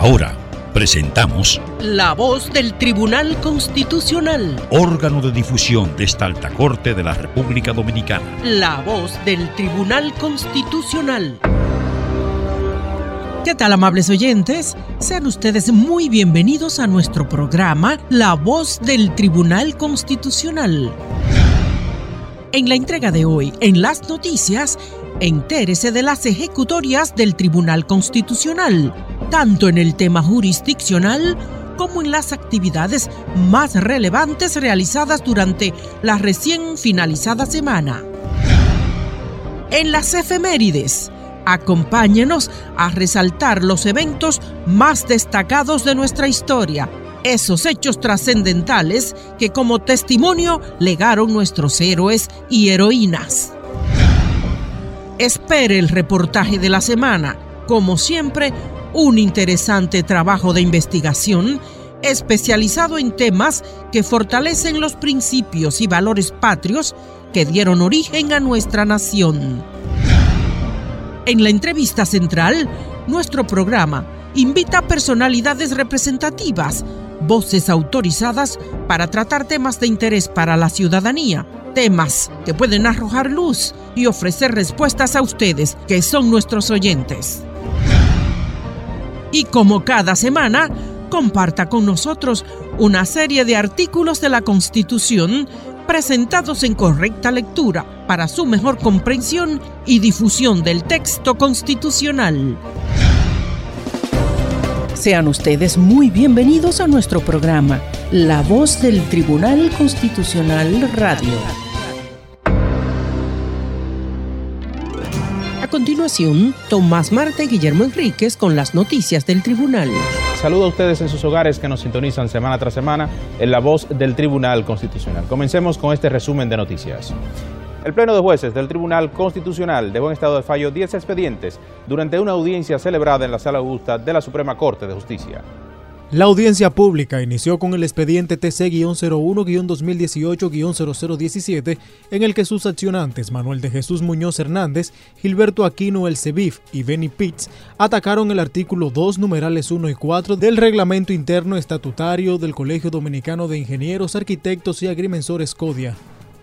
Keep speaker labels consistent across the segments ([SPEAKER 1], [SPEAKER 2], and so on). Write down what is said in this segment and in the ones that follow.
[SPEAKER 1] Ahora presentamos
[SPEAKER 2] La voz del Tribunal Constitucional.
[SPEAKER 1] órgano de difusión de esta alta corte de la República Dominicana.
[SPEAKER 2] La voz del Tribunal Constitucional. ¿Qué tal, amables oyentes? Sean ustedes muy bienvenidos a nuestro programa La voz del Tribunal Constitucional. En la entrega de hoy, en las noticias, entérese de las ejecutorias del Tribunal Constitucional, tanto en el tema jurisdiccional como en las actividades más relevantes realizadas durante la recién finalizada semana. En las efemérides, acompáñenos a resaltar los eventos más destacados de nuestra historia, esos hechos trascendentales que como testimonio legaron nuestros héroes y heroínas. Espere el reportaje de la semana, como siempre, un interesante trabajo de investigación especializado en temas que fortalecen los principios y valores patrios que dieron origen a nuestra nación. En la entrevista central, nuestro programa invita a personalidades representativas, voces autorizadas para tratar temas de interés para la ciudadanía, temas que pueden arrojar luz y ofrecer respuestas a ustedes, que son nuestros oyentes. Y como cada semana, comparta con nosotros una serie de artículos de la Constitución presentados en correcta lectura para su mejor comprensión y difusión del texto constitucional. Sean ustedes muy bienvenidos a nuestro programa, La Voz del Tribunal Constitucional Radio. Continuación, Tomás Marte y Guillermo Enríquez con las noticias del tribunal.
[SPEAKER 3] Saludo a ustedes en sus hogares que nos sintonizan semana tras semana en la voz del Tribunal Constitucional. Comencemos con este resumen de noticias. El Pleno de Jueces del Tribunal Constitucional dejó en estado de fallo 10 expedientes durante una audiencia celebrada en la Sala Augusta de la Suprema Corte de Justicia.
[SPEAKER 4] La audiencia pública inició con el expediente TC-01-2018-0017, en el que sus accionantes Manuel de Jesús Muñoz Hernández, Gilberto Aquino El Cebif y Benny Pitts atacaron el artículo 2, numerales 1 y 4 del Reglamento Interno Estatutario del Colegio Dominicano de Ingenieros, Arquitectos y Agrimensores CODIA.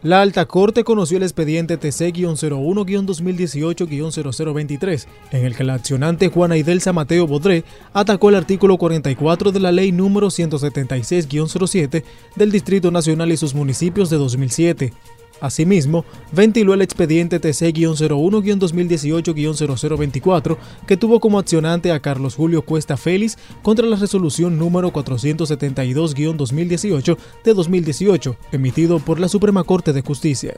[SPEAKER 4] La Alta Corte conoció el expediente TC-01-2018-0023, en el que la accionante Juana Idelsa Mateo Bodré atacó el artículo 44 de la Ley número 176-07 del Distrito Nacional y sus municipios de 2007. Asimismo, ventiló el expediente TC-01-2018-0024, que tuvo como accionante a Carlos Julio Cuesta Félix contra la resolución número 472-2018 de 2018, emitido por la Suprema Corte de Justicia.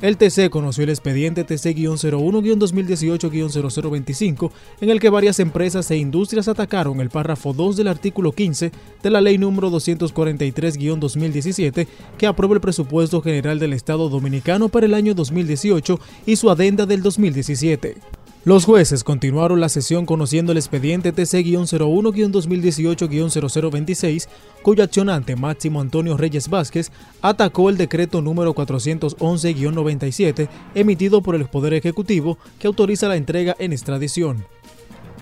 [SPEAKER 4] El TC conoció el expediente TC-01-2018-0025, en el que varias empresas e industrias atacaron el párrafo 2 del artículo 15 de la Ley número 243-2017, que aprueba el presupuesto general del Estado Dominicano para el año 2018 y su adenda del 2017. Los jueces continuaron la sesión conociendo el expediente TC-01-2018-0026, cuyo accionante Máximo Antonio Reyes Vázquez atacó el decreto número 411-97 emitido por el Poder Ejecutivo que autoriza la entrega en extradición.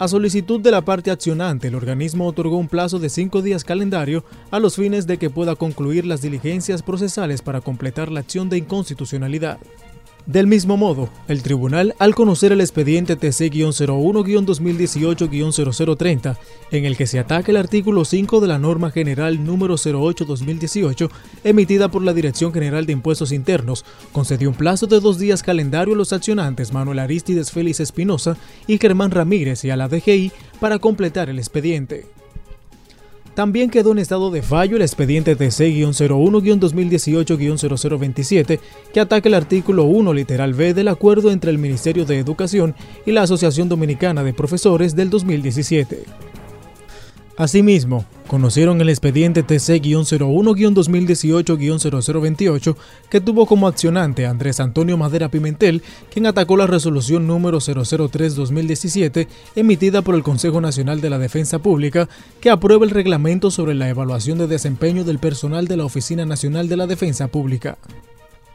[SPEAKER 4] A solicitud de la parte accionante, el organismo otorgó un plazo de cinco días calendario a los fines de que pueda concluir las diligencias procesales para completar la acción de inconstitucionalidad. Del mismo modo, el tribunal, al conocer el expediente TC-01-2018-0030, en el que se ataca el artículo 5 de la norma general número 08-2018, emitida por la Dirección General de Impuestos Internos, concedió un plazo de dos días calendario a los accionantes Manuel Aristides Félix Espinosa y Germán Ramírez y a la DGI para completar el expediente. También quedó en estado de fallo el expediente TC-01-2018-0027 que ataca el artículo 1 literal B del acuerdo entre el Ministerio de Educación y la Asociación Dominicana de Profesores del 2017. Asimismo, conocieron el expediente TC-01-2018-0028 que tuvo como accionante Andrés Antonio Madera Pimentel, quien atacó la resolución número 003-2017 emitida por el Consejo Nacional de la Defensa Pública que aprueba el reglamento sobre la evaluación de desempeño del personal de la Oficina Nacional de la Defensa Pública.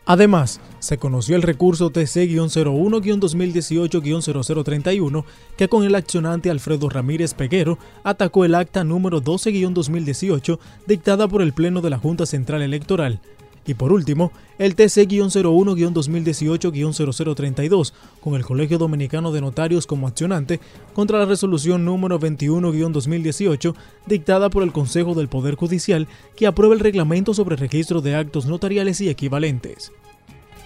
[SPEAKER 4] Además, se conoció el recurso TC-01-2018-0031 que con el accionante Alfredo Ramírez Peguero atacó el acta número 12-2018 dictada por el Pleno de la Junta Central Electoral. Y por último, el TC-01-2018-0032 con el Colegio Dominicano de Notarios como accionante contra la resolución número 21-2018 dictada por el Consejo del Poder Judicial que aprueba el reglamento sobre registro de actos notariales y equivalentes.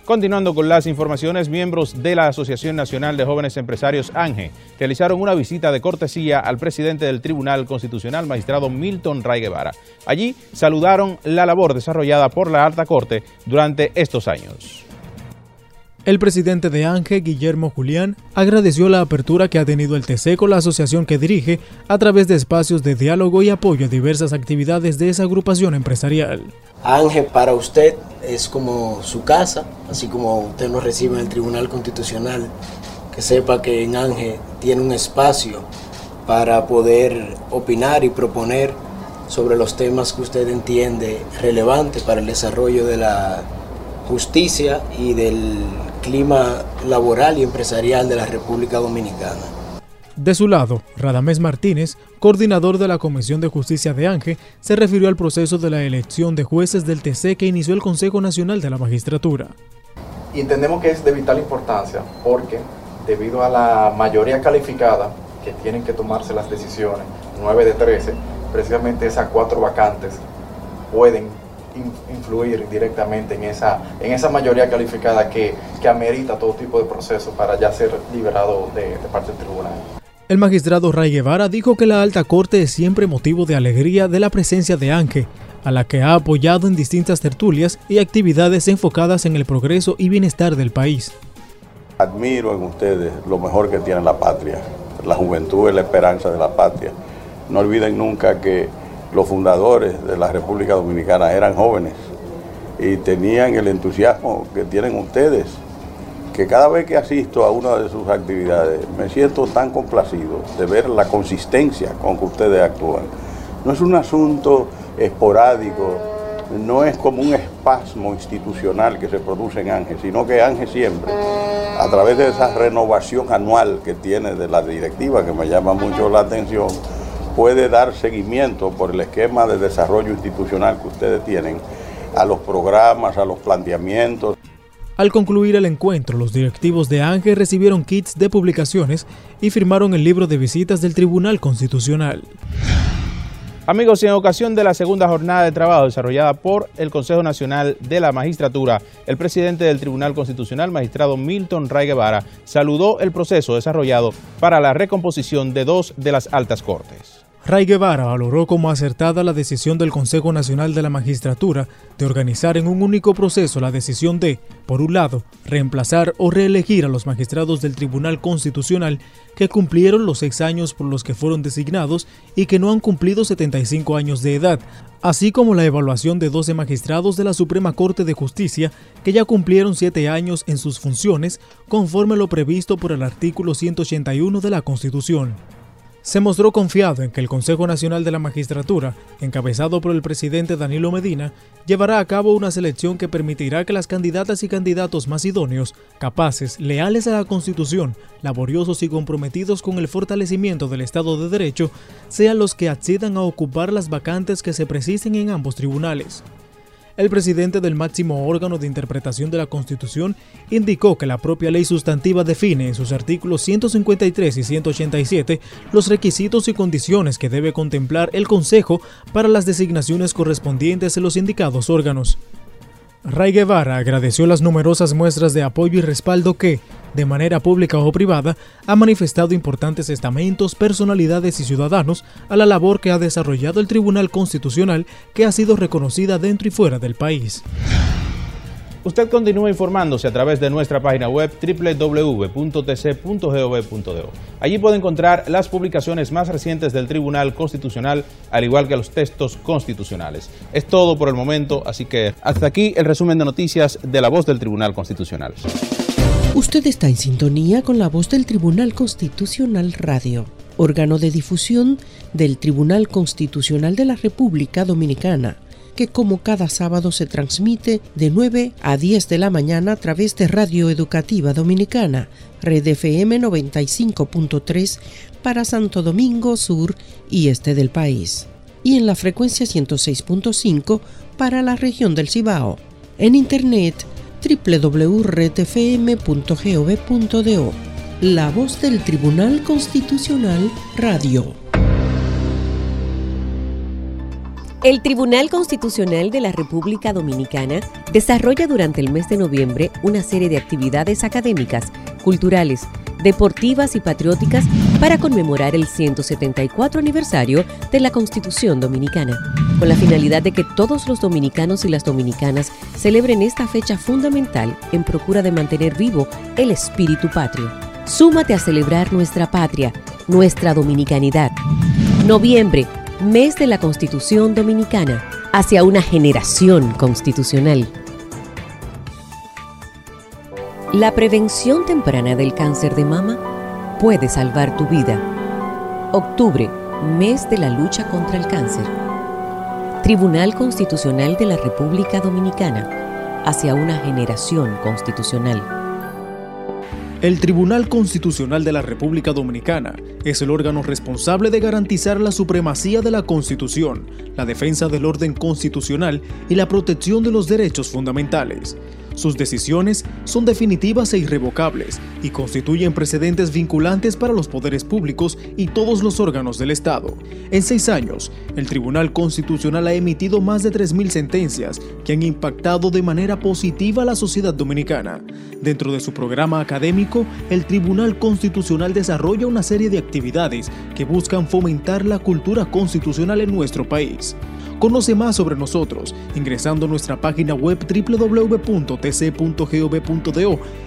[SPEAKER 3] Continuando con las informaciones, miembros de la Asociación Nacional de Jóvenes Empresarios ANGE realizaron una visita de cortesía al presidente del Tribunal Constitucional, magistrado Milton Ray Guevara. Allí saludaron la labor desarrollada por la Alta Corte durante estos años.
[SPEAKER 4] El presidente de ANGE, Guillermo Julián, agradeció la apertura que ha tenido el TC con la asociación que dirige a través de espacios de diálogo y apoyo a diversas actividades de esa agrupación empresarial.
[SPEAKER 5] Ángel para usted es como su casa, así como usted nos recibe en el Tribunal Constitucional, que sepa que en Ángel tiene un espacio para poder opinar y proponer sobre los temas que usted entiende relevantes para el desarrollo de la justicia y del clima laboral y empresarial de la República Dominicana.
[SPEAKER 4] De su lado, Radamés Martínez, coordinador de la Comisión de Justicia de Ángel, se refirió al proceso de la elección de jueces del TC que inició el Consejo Nacional de la Magistratura.
[SPEAKER 6] entendemos que es de vital importancia porque debido a la mayoría calificada que tienen que tomarse las decisiones, 9 de 13, precisamente esas cuatro vacantes pueden influir directamente en esa, en esa mayoría calificada que, que amerita todo tipo de proceso para ya ser liberado de, de parte del tribunal.
[SPEAKER 4] El magistrado Ray Guevara dijo que la alta corte es siempre motivo de alegría de la presencia de Ángel, a la que ha apoyado en distintas tertulias y actividades enfocadas en el progreso y bienestar del país.
[SPEAKER 7] Admiro en ustedes lo mejor que tiene la patria. La juventud es la esperanza de la patria. No olviden nunca que los fundadores de la República Dominicana eran jóvenes y tenían el entusiasmo que tienen ustedes que cada vez que asisto a una de sus actividades me siento tan complacido de ver la consistencia con que ustedes actúan. No es un asunto esporádico, no es como un espasmo institucional que se produce en Ángel, sino que Ángel siempre, a través de esa renovación anual que tiene de la directiva, que me llama mucho la atención, puede dar seguimiento por el esquema de desarrollo institucional que ustedes tienen a los programas, a los planteamientos.
[SPEAKER 4] Al concluir el encuentro, los directivos de Ángel recibieron kits de publicaciones y firmaron el libro de visitas del Tribunal Constitucional.
[SPEAKER 3] Amigos, en ocasión de la segunda jornada de trabajo desarrollada por el Consejo Nacional de la Magistratura, el presidente del Tribunal Constitucional, magistrado Milton Ray Guevara, saludó el proceso desarrollado para la recomposición de dos de las altas cortes.
[SPEAKER 4] Ray Guevara valoró como acertada la decisión del Consejo Nacional de la Magistratura de organizar en un único proceso la decisión de, por un lado, reemplazar o reelegir a los magistrados del Tribunal Constitucional que cumplieron los seis años por los que fueron designados y que no han cumplido 75 años de edad, así como la evaluación de 12 magistrados de la Suprema Corte de Justicia que ya cumplieron siete años en sus funciones conforme lo previsto por el artículo 181 de la Constitución se mostró confiado en que el Consejo Nacional de la Magistratura, encabezado por el presidente Danilo Medina, llevará a cabo una selección que permitirá que las candidatas y candidatos más idóneos, capaces, leales a la Constitución, laboriosos y comprometidos con el fortalecimiento del Estado de Derecho, sean los que accedan a ocupar las vacantes que se precisen en ambos tribunales. El presidente del máximo órgano de interpretación de la Constitución indicó que la propia ley sustantiva define en sus artículos 153 y 187 los requisitos y condiciones que debe contemplar el Consejo para las designaciones correspondientes en los indicados órganos. Ray Guevara agradeció las numerosas muestras de apoyo y respaldo que, de manera pública o privada, ha manifestado importantes estamentos, personalidades y ciudadanos a la labor que ha desarrollado el Tribunal Constitucional que ha sido reconocida dentro y fuera del país.
[SPEAKER 3] Usted continúa informándose a través de nuestra página web www.tc.gov.do. Allí puede encontrar las publicaciones más recientes del Tribunal Constitucional, al igual que los textos constitucionales. Es todo por el momento, así que hasta aquí el resumen de noticias de la voz del Tribunal Constitucional.
[SPEAKER 2] Usted está en sintonía con la voz del Tribunal Constitucional Radio, órgano de difusión del Tribunal Constitucional de la República Dominicana que como cada sábado se transmite de 9 a 10 de la mañana a través de Radio Educativa Dominicana, Red FM 95.3 para Santo Domingo Sur y este del país, y en la frecuencia 106.5 para la región del Cibao. En internet www.redfm.gov.do. La voz del Tribunal Constitucional Radio.
[SPEAKER 8] El Tribunal Constitucional de la República Dominicana desarrolla durante el mes de noviembre una serie de actividades académicas, culturales, deportivas y patrióticas para conmemorar el 174 aniversario de la Constitución Dominicana, con la finalidad de que todos los dominicanos y las dominicanas celebren esta fecha fundamental en procura de mantener vivo el espíritu patrio. Súmate a celebrar nuestra patria, nuestra dominicanidad. Noviembre Mes de la Constitución Dominicana, hacia una generación constitucional. La prevención temprana del cáncer de mama puede salvar tu vida. Octubre, mes de la lucha contra el cáncer. Tribunal Constitucional de la República Dominicana, hacia una generación constitucional.
[SPEAKER 4] El Tribunal Constitucional de la República Dominicana es el órgano responsable de garantizar la supremacía de la Constitución, la defensa del orden constitucional y la protección de los derechos fundamentales. Sus decisiones son definitivas e irrevocables y constituyen precedentes vinculantes para los poderes públicos y todos los órganos del Estado. En seis años, el Tribunal Constitucional ha emitido más de 3.000 sentencias que han impactado de manera positiva a la sociedad dominicana. Dentro de su programa académico, el Tribunal Constitucional desarrolla una serie de actividades que buscan fomentar la cultura constitucional en nuestro país. Conoce más sobre nosotros ingresando a nuestra página web www.tc.gov.do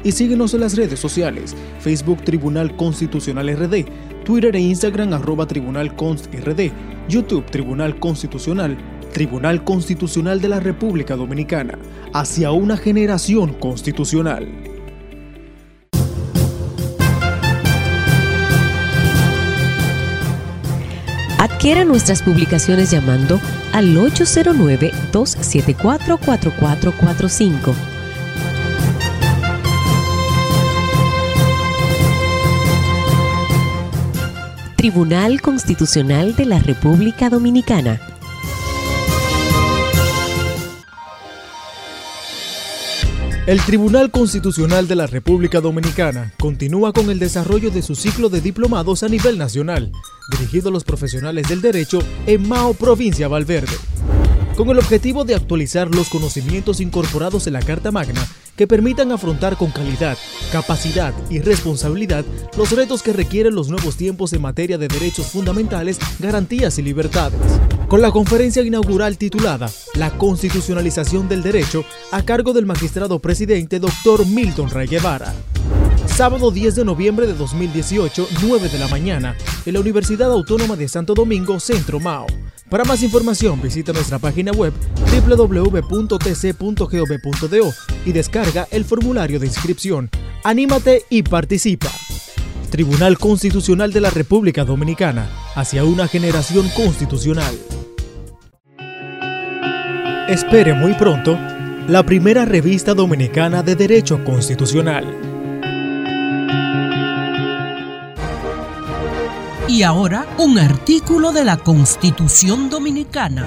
[SPEAKER 4] y síguenos en las redes sociales, Facebook Tribunal Constitucional RD, Twitter e Instagram arroba Tribunal Const RD, YouTube Tribunal Constitucional, Tribunal Constitucional de la República Dominicana, hacia una generación constitucional.
[SPEAKER 8] Adquiera nuestras publicaciones llamando al 809-274-4445. Tribunal Constitucional de la República Dominicana.
[SPEAKER 4] El Tribunal Constitucional de la República Dominicana continúa con el desarrollo de su ciclo de diplomados a nivel nacional, dirigido a los profesionales del derecho en Mao, provincia Valverde. Con el objetivo de actualizar los conocimientos incorporados en la Carta Magna que permitan afrontar con calidad, capacidad y responsabilidad los retos que requieren los nuevos tiempos en materia de derechos fundamentales, garantías y libertades. Con la conferencia inaugural titulada La constitucionalización del derecho a cargo del magistrado presidente Dr. Milton Ray Guevara. Sábado 10 de noviembre de 2018, 9 de la mañana, en la Universidad Autónoma de Santo Domingo, Centro Mao. Para más información visita nuestra página web www.tc.gov.do y descarga el formulario de inscripción. Anímate y participa. Tribunal Constitucional de la República Dominicana, hacia una generación constitucional. Espere muy pronto la primera revista dominicana de Derecho Constitucional
[SPEAKER 2] Y ahora un artículo de la Constitución Dominicana.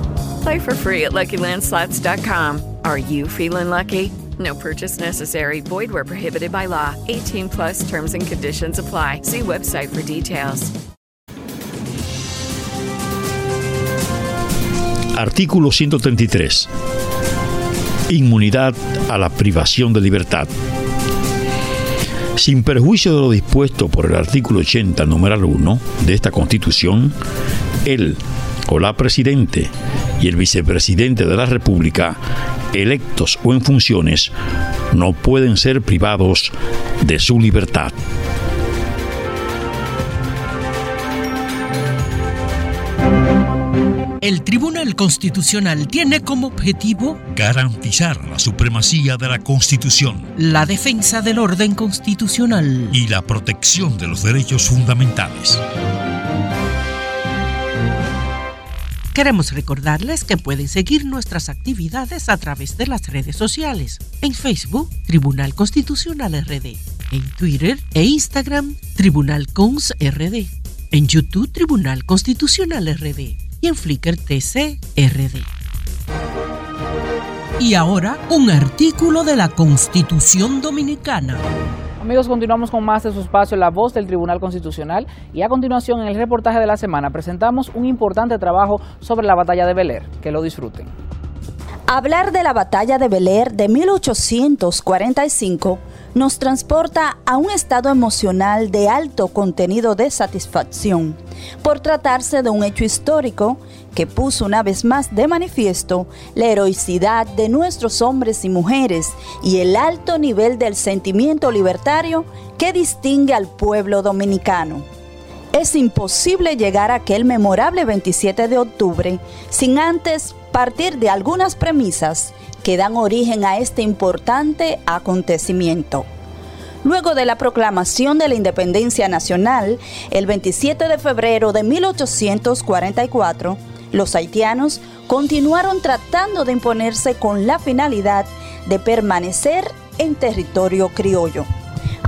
[SPEAKER 9] Play for free at LuckyLandSlots.com. Are you feeling lucky? No purchase necessary. Void where prohibited by law. 18 plus terms and conditions apply. See website for details.
[SPEAKER 1] Artículo 133. Inmunidad a la privación de libertad. Sin perjuicio de lo dispuesto por el artículo 80, numeral 1 de esta Constitución, el o la Presidente y el Vicepresidente de la República, electos o en funciones, no pueden ser privados de su libertad.
[SPEAKER 2] El Tribunal Constitucional tiene como objetivo
[SPEAKER 1] Garantizar la supremacía de la Constitución
[SPEAKER 2] la defensa del orden constitucional.
[SPEAKER 1] y la protección de los derechos fundamentales.
[SPEAKER 2] Queremos recordarles que pueden seguir nuestras actividades a través de las redes sociales. En Facebook, Tribunal Constitucional RD. En Twitter e Instagram, Tribunal Cons RD. En YouTube, Tribunal Constitucional RD. Y en Flickr TC RD. Y ahora, un artículo de la Constitución Dominicana.
[SPEAKER 10] Amigos, continuamos con más de su espacio La Voz del Tribunal Constitucional y a continuación en el reportaje de la semana presentamos un importante trabajo sobre la batalla de Beler. Que lo disfruten.
[SPEAKER 11] Hablar de la batalla de Beler de 1845 nos transporta a un estado emocional de alto contenido de satisfacción, por tratarse de un hecho histórico que puso una vez más de manifiesto la heroicidad de nuestros hombres y mujeres y el alto nivel del sentimiento libertario que distingue al pueblo dominicano. Es imposible llegar a aquel memorable 27 de octubre sin antes partir de algunas premisas que dan origen a este importante acontecimiento. Luego de la proclamación de la independencia nacional, el 27 de febrero de 1844, los haitianos continuaron tratando de imponerse con la finalidad de permanecer en territorio criollo.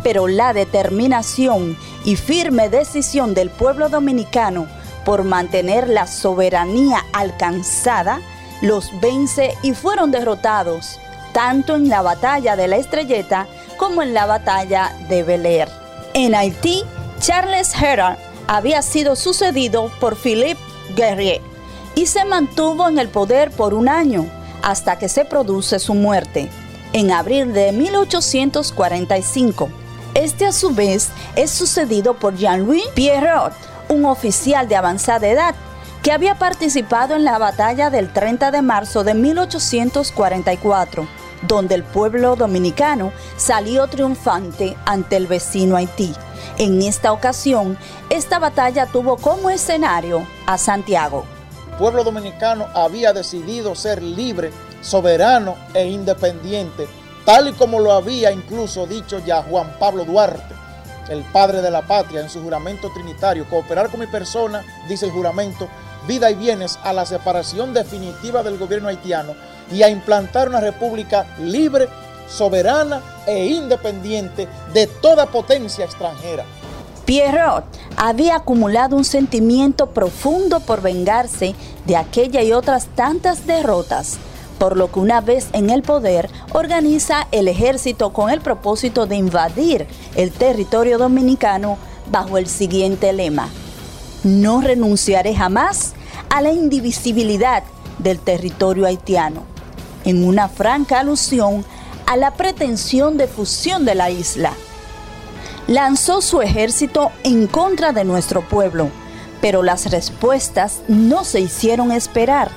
[SPEAKER 11] Pero la determinación y firme decisión del pueblo dominicano por mantener la soberanía alcanzada los vence y fueron derrotados, tanto en la batalla de la Estrelleta como en la batalla de Bel En Haití, Charles Herald había sido sucedido por Philippe Guerrier y se mantuvo en el poder por un año hasta que se produce su muerte, en abril de 1845. Este a su vez es sucedido por Jean-Louis Pierrot, un oficial de avanzada edad que había participado en la batalla del 30 de marzo de 1844, donde el pueblo dominicano salió triunfante ante el vecino Haití. En esta ocasión, esta batalla tuvo como escenario a Santiago.
[SPEAKER 12] Pueblo dominicano había decidido ser libre, soberano e independiente, tal y como lo había incluso dicho ya Juan Pablo Duarte, el padre de la patria, en su juramento trinitario. Cooperar con mi persona, dice el juramento, vida y bienes a la separación definitiva del gobierno haitiano y a implantar una república libre, soberana e independiente de toda potencia extranjera.
[SPEAKER 11] Pierrot había acumulado un sentimiento profundo por vengarse de aquella y otras tantas derrotas, por lo que una vez en el poder organiza el ejército con el propósito de invadir el territorio dominicano bajo el siguiente lema. No renunciaré jamás a la indivisibilidad del territorio haitiano, en una franca alusión a la pretensión de fusión de la isla. Lanzó su ejército en contra de nuestro pueblo, pero las respuestas no se hicieron esperar.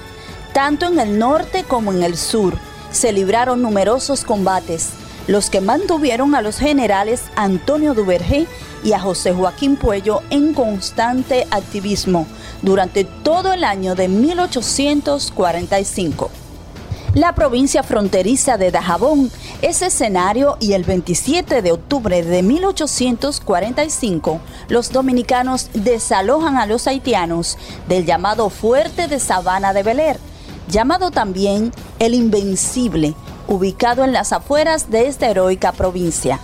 [SPEAKER 11] Tanto en el norte como en el sur se libraron numerosos combates, los que mantuvieron a los generales Antonio Duvergé y a José Joaquín Puello en constante activismo durante todo el año de 1845. La provincia fronteriza de Dajabón es escenario y el 27 de octubre de 1845 los dominicanos desalojan a los haitianos del llamado Fuerte de Sabana de Beler, llamado también el Invencible, ubicado en las afueras de esta heroica provincia.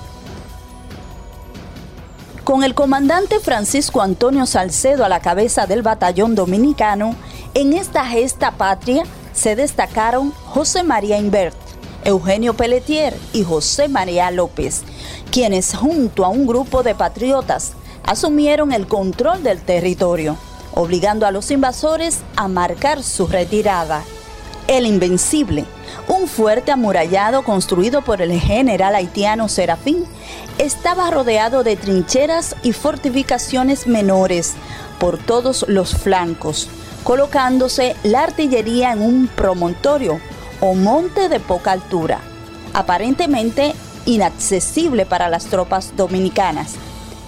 [SPEAKER 11] Con el comandante Francisco Antonio Salcedo a la cabeza del batallón dominicano, en esta gesta patria se destacaron José María Invert, Eugenio Pelletier y José María López, quienes junto a un grupo de patriotas asumieron el control del territorio, obligando a los invasores a marcar su retirada. El Invencible, un fuerte amurallado construido por el general haitiano Serafín, estaba rodeado de trincheras y fortificaciones menores por todos los flancos, colocándose la artillería en un promontorio o monte de poca altura, aparentemente inaccesible para las tropas dominicanas.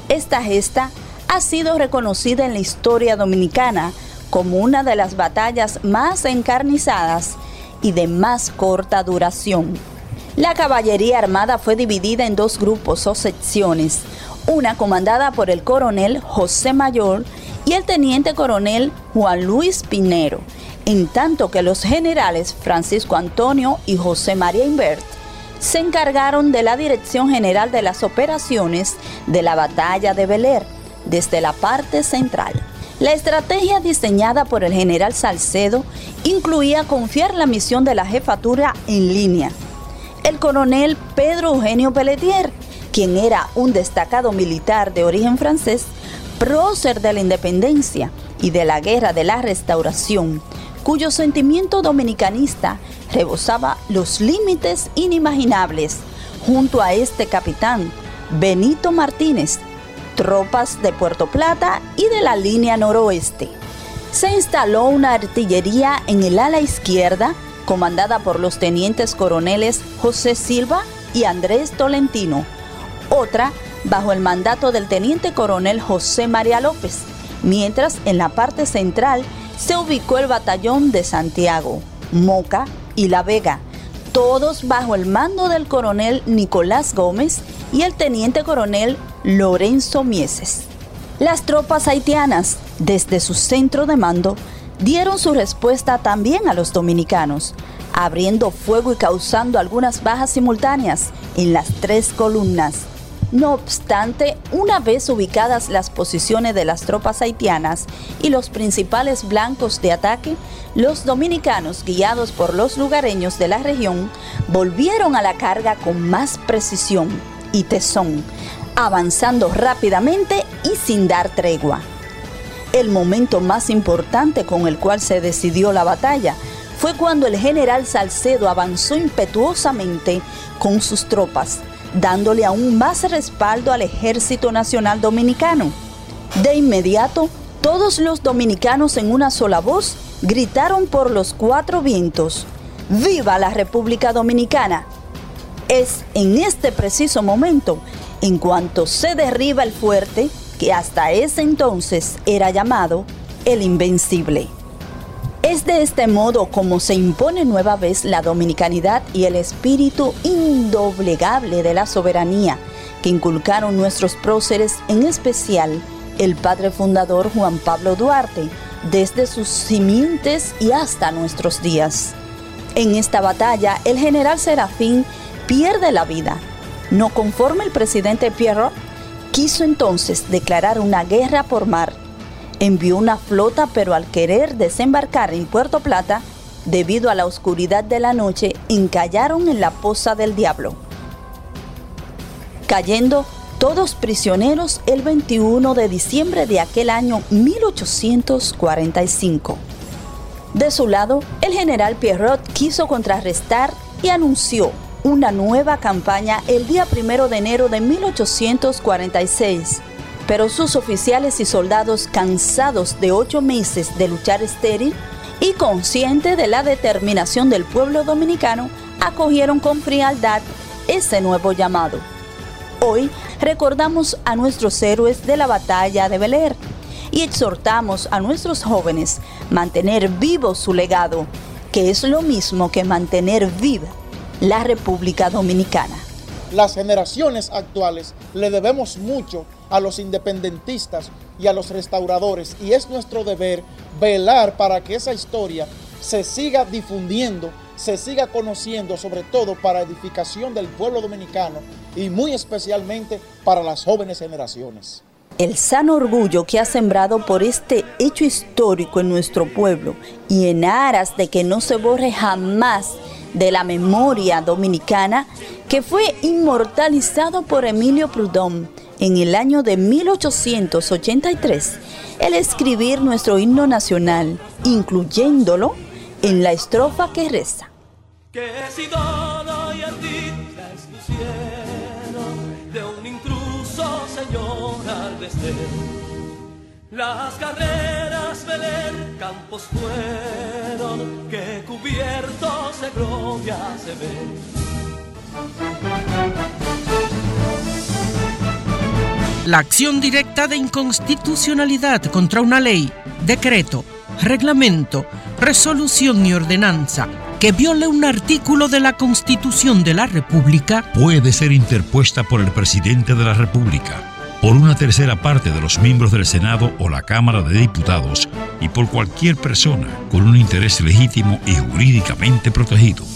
[SPEAKER 11] Esta gesta ha sido reconocida en la historia dominicana como una de las batallas más encarnizadas y de más corta duración. La caballería armada fue dividida en dos grupos o secciones, una comandada por el coronel José Mayor y el teniente coronel Juan Luis Pinero, en tanto que los generales Francisco Antonio y José María Invert se encargaron de la dirección general de las operaciones de la batalla de Beler desde la parte central. La estrategia diseñada por el general Salcedo incluía confiar la misión de la jefatura en línea. El coronel Pedro Eugenio Pelletier, quien era un destacado militar de origen francés, prócer de la independencia y de la guerra de la restauración, cuyo sentimiento dominicanista rebosaba los límites inimaginables, junto a este capitán, Benito Martínez, tropas de Puerto Plata y de la línea noroeste. Se instaló una artillería en el ala izquierda, comandada por los tenientes coroneles José Silva y Andrés Tolentino, otra bajo el mandato del teniente coronel José María López, mientras en la parte central se ubicó el batallón de Santiago, Moca y La Vega, todos bajo el mando del coronel Nicolás Gómez y el teniente coronel Lorenzo Mieses. Las tropas haitianas, desde su centro de mando, dieron su respuesta también a los dominicanos, abriendo fuego y causando algunas bajas simultáneas en las tres columnas no obstante, una vez ubicadas las posiciones de las tropas haitianas y los principales blancos de ataque, los dominicanos, guiados por los lugareños de la región, volvieron a la carga con más precisión y tesón, avanzando rápidamente y sin dar tregua. El momento más importante con el cual se decidió la batalla fue cuando el general Salcedo avanzó impetuosamente con sus tropas, dándole aún más respaldo al Ejército Nacional Dominicano. De inmediato, todos los dominicanos en una sola voz gritaron por los cuatro vientos, ¡Viva la República Dominicana! Es en este preciso momento, en cuanto se derriba el fuerte, que hasta ese entonces era llamado el Invencible. Es de este modo como se impone nueva vez la dominicanidad y el espíritu indoblegable de la soberanía que inculcaron nuestros próceres, en especial el padre fundador Juan Pablo Duarte, desde sus simientes y hasta nuestros días. En esta batalla, el general Serafín pierde la vida. No conforme el presidente Pierrot, quiso entonces declarar una guerra por mar envió una flota, pero al querer desembarcar en Puerto Plata, debido a la oscuridad de la noche, encallaron en la poza del diablo, cayendo todos prisioneros el 21 de diciembre de aquel año 1845. De su lado, el general Pierrot quiso contrarrestar y anunció una nueva campaña el día primero de enero de 1846, pero sus oficiales y soldados cansados de ocho meses de luchar estéril y conscientes de la determinación del pueblo dominicano, acogieron con frialdad ese nuevo llamado. Hoy recordamos a nuestros héroes de la batalla de Beler y exhortamos a nuestros jóvenes mantener vivo su legado, que es lo mismo que mantener viva la República Dominicana.
[SPEAKER 12] Las generaciones actuales le debemos mucho a los independentistas y a los restauradores y es nuestro deber velar para que esa historia se siga difundiendo, se siga conociendo, sobre todo para edificación del pueblo dominicano y muy especialmente para las jóvenes generaciones.
[SPEAKER 11] El sano orgullo que ha sembrado por este hecho histórico en nuestro pueblo y en aras de que no se borre jamás de la memoria dominicana, que fue inmortalizado por Emilio Proudhon en el año de 1883, el escribir nuestro himno nacional, incluyéndolo en la estrofa que reza.
[SPEAKER 13] Que si y a ti de un señor al Las carreras Belén campos fueron que cubiertos de gloria se ven.
[SPEAKER 2] La acción directa de inconstitucionalidad contra una ley, decreto, reglamento, resolución y ordenanza que viole un artículo de la Constitución de la República
[SPEAKER 1] puede ser interpuesta por el presidente de la República, por una tercera parte de los miembros del Senado o la Cámara de Diputados y por cualquier persona con un interés legítimo y jurídicamente protegido.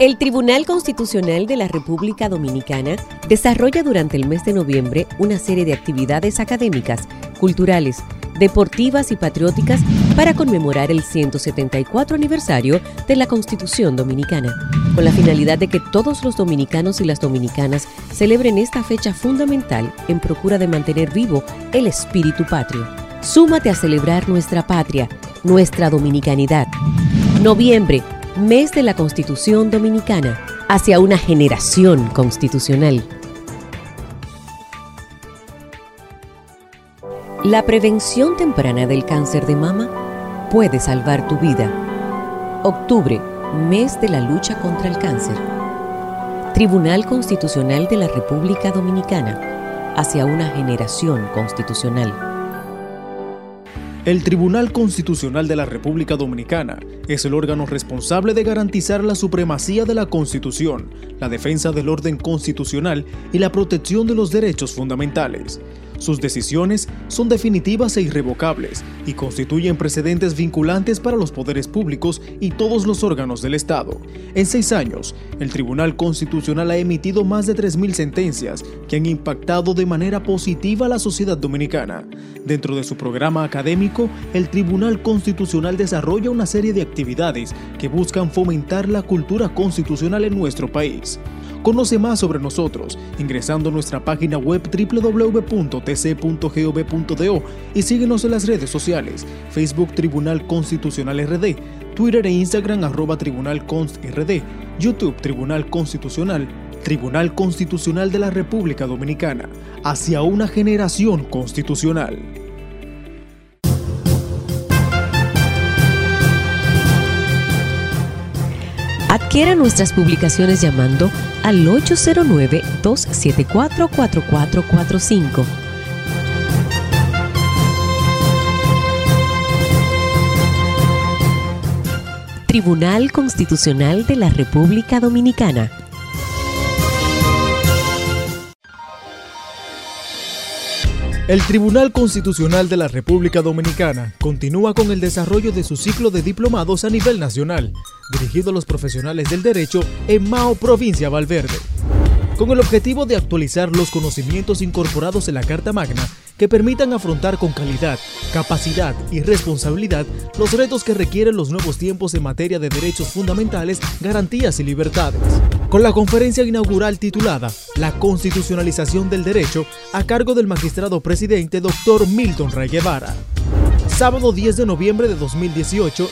[SPEAKER 8] El Tribunal Constitucional de la República Dominicana desarrolla durante el mes de noviembre una serie de actividades académicas, culturales, deportivas y patrióticas para conmemorar el 174 aniversario de la Constitución Dominicana, con la finalidad de que todos los dominicanos y las dominicanas celebren esta fecha fundamental en procura de mantener vivo el espíritu patrio. Súmate a celebrar nuestra patria, nuestra dominicanidad. Noviembre, mes de la Constitución Dominicana, hacia una generación constitucional. La prevención temprana del cáncer de mama puede salvar tu vida. Octubre, mes de la lucha contra el cáncer. Tribunal Constitucional de la República Dominicana, hacia una generación constitucional.
[SPEAKER 4] El Tribunal Constitucional de la República Dominicana es el órgano responsable de garantizar la supremacía de la Constitución, la defensa del orden constitucional y la protección de los derechos fundamentales. Sus decisiones son definitivas e irrevocables y constituyen precedentes vinculantes para los poderes públicos y todos los órganos del Estado. En seis años, el Tribunal Constitucional ha emitido más de 3.000 sentencias que han impactado de manera positiva a la sociedad dominicana. Dentro de su programa académico, el Tribunal Constitucional desarrolla una serie de actividades que buscan fomentar la cultura constitucional en nuestro país. Conoce más sobre nosotros ingresando a nuestra página web www.tc.gov.do y síguenos en las redes sociales, Facebook Tribunal Constitucional RD, Twitter e Instagram arroba Tribunal Const RD, YouTube Tribunal Constitucional, Tribunal Constitucional de la República Dominicana, hacia una generación constitucional.
[SPEAKER 8] Adquiera nuestras publicaciones llamando al 809-274-4445. Tribunal Constitucional de la República Dominicana.
[SPEAKER 4] El Tribunal Constitucional de la República Dominicana continúa con el desarrollo de su ciclo de diplomados a nivel nacional, dirigido a los profesionales del derecho en Mao, provincia Valverde, con el objetivo de actualizar los conocimientos incorporados en la Carta Magna que permitan afrontar con calidad, capacidad y responsabilidad los retos que requieren los nuevos tiempos en materia de derechos fundamentales, garantías y libertades. Con la conferencia inaugural titulada La constitucionalización del derecho a cargo del magistrado presidente Dr. Milton Ray Guevara. Sábado 10 de noviembre de 2018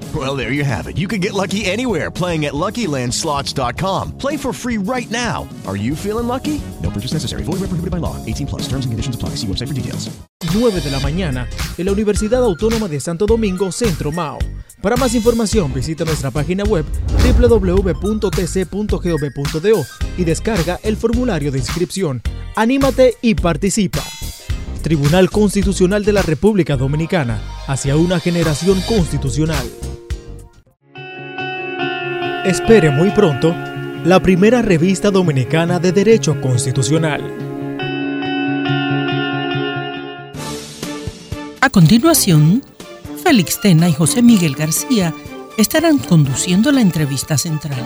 [SPEAKER 14] Well, there you have it. You can get lucky anywhere playing at LuckyLandSlots.com. Play for free right now. Are you feeling lucky? No purchase necessary. Void where prohibited by law. 18 plus. Terms and conditions apply. See website for details.
[SPEAKER 4] 9 de la mañana en la Universidad Autónoma de Santo Domingo, Centro Mao. Para más información visita nuestra página web www.tc.gov.do y descarga el formulario de inscripción. Anímate y participa. Tribunal Constitucional de la República Dominicana hacia una generación constitucional. Espere muy pronto la primera revista dominicana de Derecho Constitucional.
[SPEAKER 2] A continuación, Félix Tena y José Miguel García estarán conduciendo la entrevista central.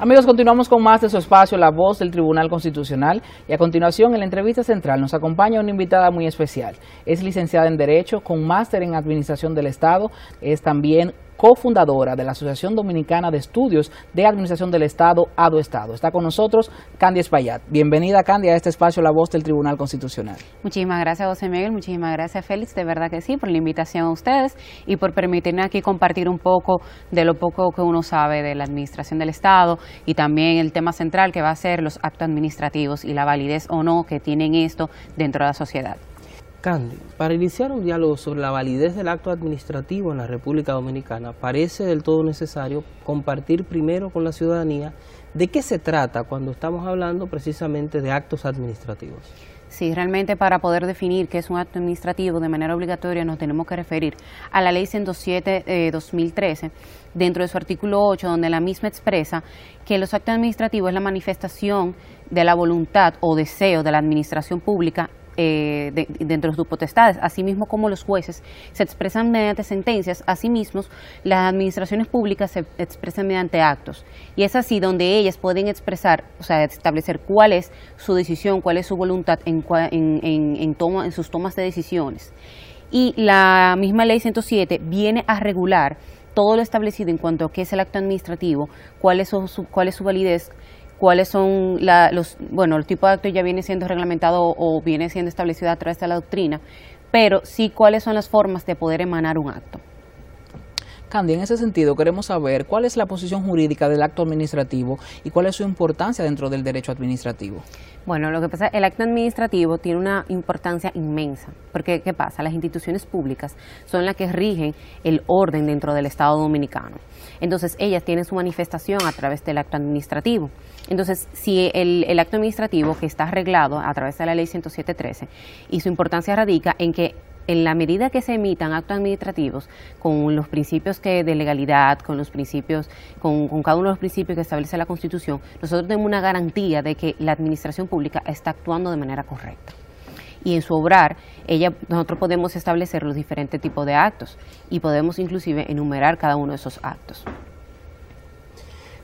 [SPEAKER 10] Amigos, continuamos con más de su espacio, La Voz del Tribunal Constitucional. Y a continuación, en la entrevista central, nos acompaña una invitada muy especial. Es licenciada en Derecho, con máster en Administración del Estado. Es también cofundadora de la Asociación Dominicana de Estudios de Administración del Estado, ADO Estado. Está con nosotros Candia Espaillat. Bienvenida, Candia, a este espacio La Voz del Tribunal Constitucional.
[SPEAKER 15] Muchísimas gracias, José Miguel. Muchísimas gracias, Félix. De verdad que sí, por la invitación a ustedes y por permitirme aquí compartir un poco de lo poco que uno sabe de la Administración del Estado y también el tema central que va a ser los actos administrativos y la validez o no que tienen esto dentro de la sociedad.
[SPEAKER 16] Candy, para iniciar un diálogo sobre la validez del acto administrativo en la República Dominicana, parece del todo necesario compartir primero con la ciudadanía de qué se trata cuando estamos hablando precisamente de actos administrativos.
[SPEAKER 15] Sí, realmente para poder definir qué es un acto administrativo de manera obligatoria nos tenemos que referir a la Ley 107-2013, eh, dentro de su artículo 8, donde la misma expresa que los actos administrativos es la manifestación de la voluntad o deseo de la administración pública eh, de, dentro de sus potestades, asimismo como los jueces se expresan mediante sentencias, asimismo las administraciones públicas se expresan mediante actos. Y es así donde ellas pueden expresar, o sea, establecer cuál es su decisión, cuál es su voluntad en, en, en, toma, en sus tomas de decisiones. Y la misma ley 107 viene a regular todo lo establecido en cuanto a qué es el acto administrativo, cuál es su, cuál es su validez, cuáles son los, bueno, el tipo de acto ya viene siendo reglamentado o, viene siendo establecido a través de la doctrina, pero sí cuáles son las formas de poder emanar un acto.
[SPEAKER 10] Candy, en ese sentido queremos saber cuál es la posición jurídica del acto administrativo y cuál es su importancia dentro del derecho administrativo.
[SPEAKER 15] Bueno, lo que pasa, el acto administrativo tiene una importancia inmensa, porque ¿qué pasa? Las instituciones públicas son las que rigen el orden dentro del Estado dominicano. Entonces, ellas tienen su manifestación a través del acto administrativo. Entonces, si el, el acto administrativo que está arreglado a través de la ley 107.13 y su importancia radica en que en la medida que se emitan actos administrativos con los principios que de legalidad, con los principios, con, cada uno de los principios que establece la Constitución, nosotros tenemos una garantía de que la administración pública está actuando de manera correcta. Y en su obrar, ella, nosotros podemos establecer los diferentes tipos de actos y podemos inclusive enumerar cada uno de esos actos.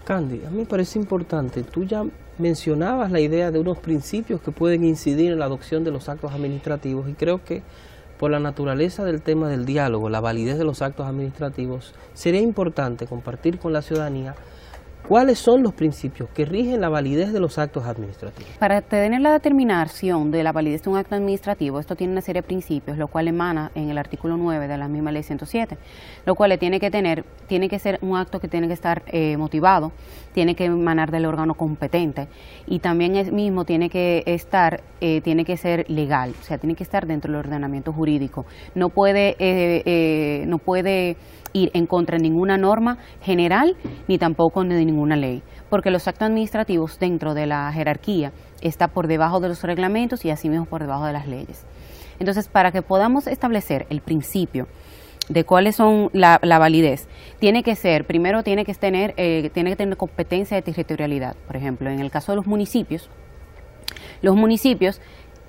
[SPEAKER 16] Candy, a mí me parece importante, tú ya mencionabas la idea de unos principios que pueden incidir en la adopción de los actos administrativos y creo que por la naturaleza del tema del diálogo, la validez de los actos administrativos, sería importante compartir con la ciudadanía ¿Cuáles son los principios que rigen la validez de los actos administrativos?
[SPEAKER 15] Para tener la determinación de la validez de un acto administrativo, esto tiene una serie de principios, lo cual emana en el artículo 9 de la misma ley 107, lo cual tiene que tener, tiene que ser un acto que tiene que estar eh, motivado, tiene que emanar del órgano competente y también es mismo tiene que estar, eh, tiene que ser legal, o sea, tiene que estar dentro del ordenamiento jurídico. No puede, eh, no puede ir en contra de ninguna norma general ni tampoco de ninguna ley, porque los actos administrativos dentro de la jerarquía está por debajo de los reglamentos y asimismo por debajo de las leyes. Entonces, para que podamos establecer el principio de cuáles son la, validez, tiene que ser, primero tiene que tener, eh, tiene que tener competencia de territorialidad. Por ejemplo, en el caso de los municipios, los municipios,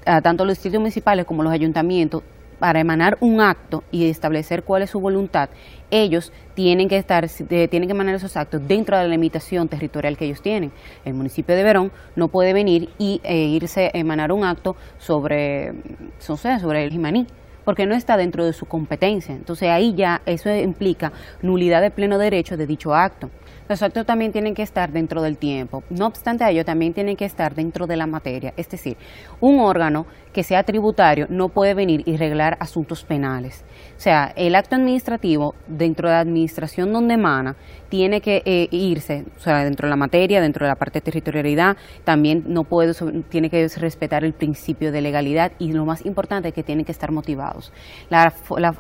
[SPEAKER 15] ah, tanto los distritos municipales como los ayuntamientos, para emanar un acto y establecer cuál es su voluntad, ellos tienen que estar, tienen que emanar esos actos dentro de la limitación territorial que ellos tienen. El municipio de Verón no puede venir y eh, irse a emanar un acto sobre, sobre el Jimaní porque no está dentro de su competencia. Entonces ahí ya eso implica nulidad de pleno derecho de dicho acto. Los actos también tienen que estar dentro del tiempo. No obstante ello, también tienen que estar dentro de la materia. Es decir, un órgano que sea tributario no puede venir y reglar asuntos penales. O sea, el acto administrativo dentro de la administración donde emana tiene que eh, irse, o sea, dentro de la materia, dentro de la parte de territorialidad, también no puede, tiene que respetar el principio de legalidad y lo más importante es que tienen que estar motivados.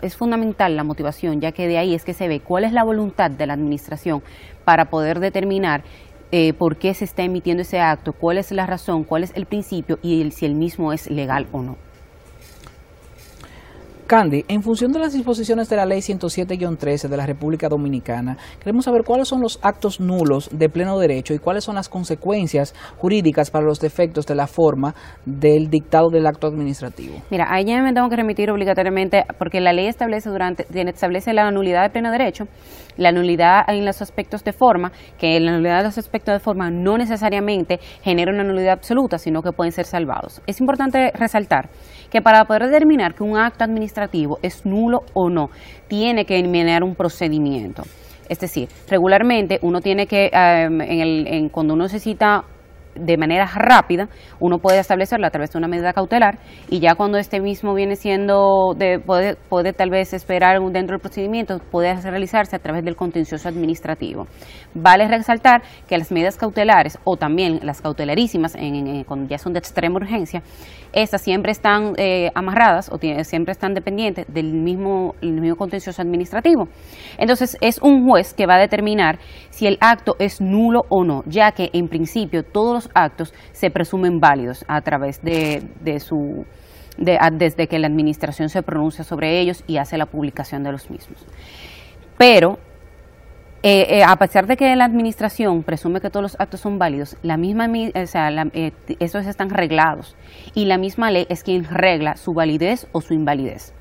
[SPEAKER 15] es fundamental la motivación, ya que de ahí es que se ve cuál es la voluntad de la administración para poder determinar eh, por qué se está emitiendo ese acto, cuál es la razón, cuál es el principio y si el mismo es legal o no.
[SPEAKER 10] Candy, en función de las disposiciones de la Ley 107-13 de la República Dominicana, queremos saber cuáles son los actos nulos de pleno derecho y cuáles son las consecuencias jurídicas para los defectos de la forma del dictado del acto administrativo.
[SPEAKER 15] Mira, ahí ya me tengo que remitir obligatoriamente porque la ley establece durante establece la nulidad de pleno derecho, la nulidad en los aspectos de forma, que la nulidad de los aspectos de forma no necesariamente genera una nulidad absoluta, sino que pueden ser salvados. Es importante resaltar que para poder determinar que un acto administrativo es nulo o no, tiene que eliminar un procedimiento. Es decir, regularmente uno tiene que, em, en el, en, cuando uno necesita de manera rápida, uno puede establecerlo a través de una medida cautelar y ya cuando este mismo viene siendo, de, puede, puede tal vez esperar dentro del procedimiento, puede realizarse a través del contencioso administrativo. Vale resaltar que las medidas cautelares o también las cautelarísimas, cuando ya son de extrema urgencia, estas siempre están eh, amarradas o siempre están dependientes del mismo, el mismo contencioso administrativo. Entonces es un juez que va a determinar si el acto es nulo o no, ya que en principio todos los actos se presumen válidos a través de, su desde que la administración se pronuncia sobre ellos y hace la publicación de los mismos. Pero eh, eh, a pesar de que la administración presume que todos los actos son válidos, la misma, o sea, eh, esos están reglados y la misma ley es quien regla su validez o su invalidez.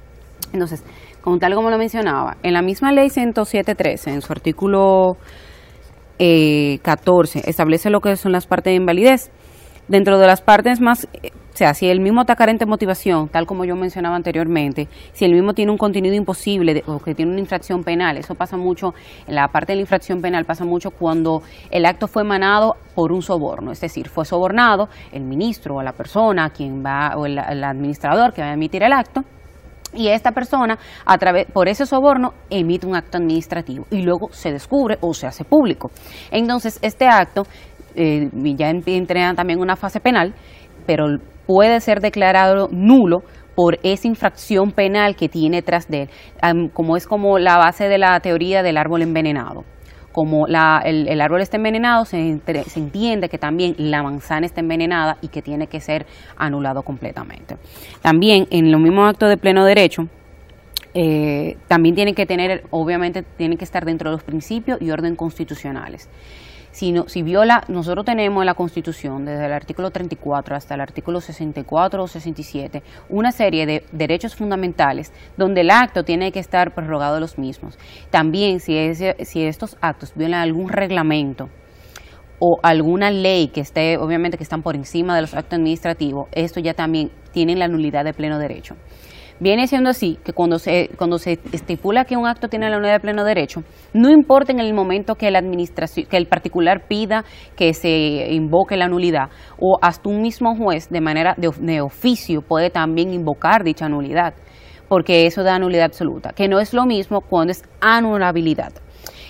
[SPEAKER 15] Entonces, como tal como lo mencionaba, en la misma ley 107.13, en su artículo 14 eh, establece lo que son las partes de invalidez. Dentro de las partes más, eh, o sea, si el mismo está carente de motivación, tal como yo mencionaba anteriormente, si el mismo tiene un contenido imposible o que tiene una infracción penal, eso pasa mucho, en la parte de la infracción penal pasa mucho cuando el acto fue emanado por un soborno, es decir, fue sobornado el ministro o la persona, quien va, o el administrador que va a emitir el acto, y esta persona, a través, por ese soborno, emite un acto administrativo y luego se descubre o se hace público. Entonces, este acto eh, ya entra también una fase penal, pero puede ser declarado nulo por esa infracción penal que tiene tras de él, como es como la base de la teoría del árbol envenenado como el, árbol está envenenado, se, entiende que también la manzana está envenenada y que tiene que ser anulado completamente. También en los mismos actos de pleno derecho, eh, también tienen que tener, obviamente, tienen que estar dentro de los principios y orden constitucionales si, viola, nosotros tenemos en la Constitución, desde el artículo 34 hasta el artículo 64 o 67, una serie de derechos fundamentales donde el acto tiene que estar prorrogado de los mismos. También, si, si estos actos violan algún reglamento, o alguna ley que esté, obviamente que están por encima de los actos administrativos, esto ya también tiene la nulidad de pleno derecho. Viene siendo así que cuando se, cuando se estipula que un acto tiene la unidad de pleno derecho, no importa en el momento que, la administración, que el particular pida que se invoque la nulidad, o hasta un mismo juez de manera de, de oficio puede también invocar dicha nulidad, porque eso da nulidad absoluta, que no es lo mismo cuando es anulabilidad,